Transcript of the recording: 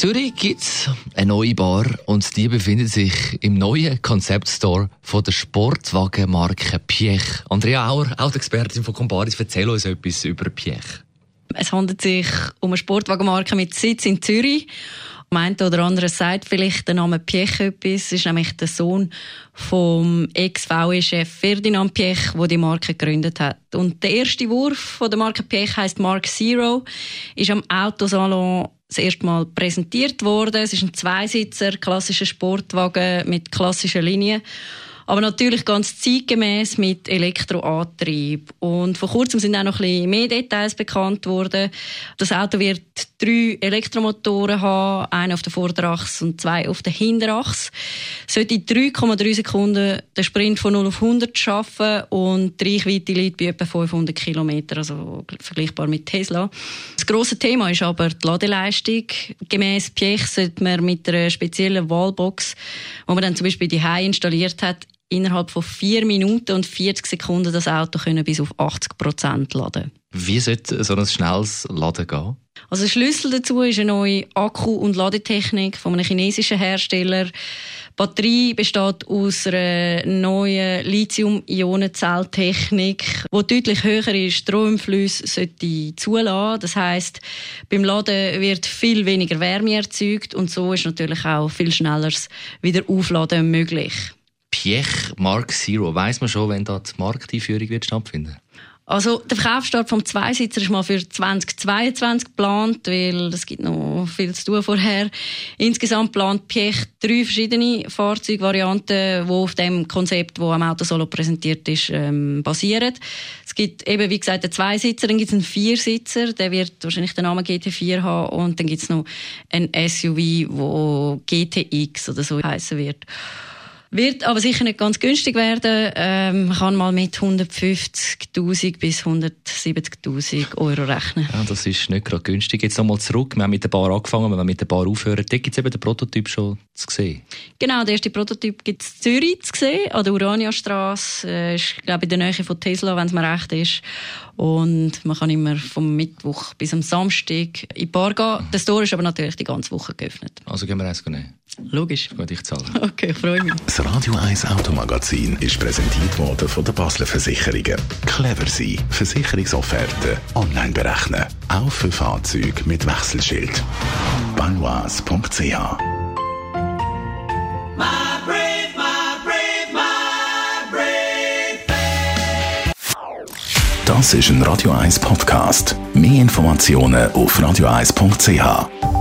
Zürich gibt es eine neue Bar und die befindet sich im neuen Konzeptstore von der Sportwagenmarke Piech. Andrea Auer, Autoexpertin von Comparis, erzähl uns etwas über Piech. Es handelt sich um eine Sportwagenmarke mit Sitz in Zürich. Am oder andere sagt vielleicht der Name Piech etwas. Es ist nämlich der Sohn vom Ex-VW-Chef Ferdinand Piech, der die Marke gegründet hat. Und der erste Wurf von der Marke Piech heißt Mark Zero, ist am Autosalon das erste Mal präsentiert worden. Es ist ein Zweisitzer, klassischer Sportwagen mit klassischen Linien. Aber natürlich ganz zeitgemäß mit Elektroantrieb. Und vor kurzem sind auch noch ein bisschen mehr Details bekannt worden. Das Auto wird drei Elektromotoren haben, einen auf der Vorderachse und zwei auf der Hinterachse. Sollte in 3,3 Sekunden den Sprint von 0 auf 100 schaffen und die Reichweite liegt bei etwa 500 Kilometer, also vergleichbar mit Tesla. Das grosse Thema ist aber die Ladeleistung. Gemäss Piech sollte man mit einer speziellen Wallbox, die man dann zum Beispiel die installiert hat, innerhalb von vier Minuten und 40 Sekunden das Auto können bis auf 80 Prozent laden. Wie sollte so ein schnelles Laden gehen? Also Schlüssel dazu ist eine neue Akku- und Ladetechnik von einem chinesischen Hersteller. Die Batterie besteht aus einer neuen Lithium-Ionen-Zelltechnik, die deutlich höhere Stromflüsse sollte zulassen. Das heißt, beim Laden wird viel weniger Wärme erzeugt und so ist natürlich auch viel schnelleres Wiederaufladen möglich. Piech Mark Zero. Weiß man schon, wenn da die Markteinführung wird stattfinden? Also der Verkaufsstart vom Zweisitzer ist mal für 2022 geplant, weil es gibt noch viel zu tun vorher. Insgesamt plant Piech drei verschiedene Fahrzeugvarianten, die auf dem Konzept, das am Auto Solo präsentiert ist, ähm, basieren. Es gibt eben, wie gesagt, einen Zweisitzer, dann gibt es einen Viersitzer, der wird wahrscheinlich den Namen GT4 haben und dann gibt es noch ein SUV, wo GTX oder so heißen wird. Wird aber sicher nicht ganz günstig werden. Ähm, man kann mal mit 150.000 bis 170.000 Euro rechnen. Ja, das ist nicht gerade günstig. Jetzt nochmal zurück. Wir haben mit der Bar angefangen, wenn wir mit der Bar aufhören. Dort gibt es eben den Prototyp schon zu sehen. Genau, der erste Prototyp gibt es in Zürich zu sehen, an der Uraniastraße. Äh, ist, glaube ich, in der Nähe von Tesla, wenn es mir recht ist. Und man kann immer vom Mittwoch bis am Samstag in die Bar gehen. Der Store ist aber natürlich die ganze Woche geöffnet. Also gehen wir eins nehmen. Logisch. Gut, ich zahle. Okay, ich freue mich. Das Radio 1 Automagazin ist präsentiert worden von der Basler Versicherungen. Clever sein. Versicherungsofferte online berechnen. Auch für Fahrzeuge mit Wechselschild. Banois.ch Das ist ein Radio 1 Podcast. Mehr Informationen auf radio1.ch.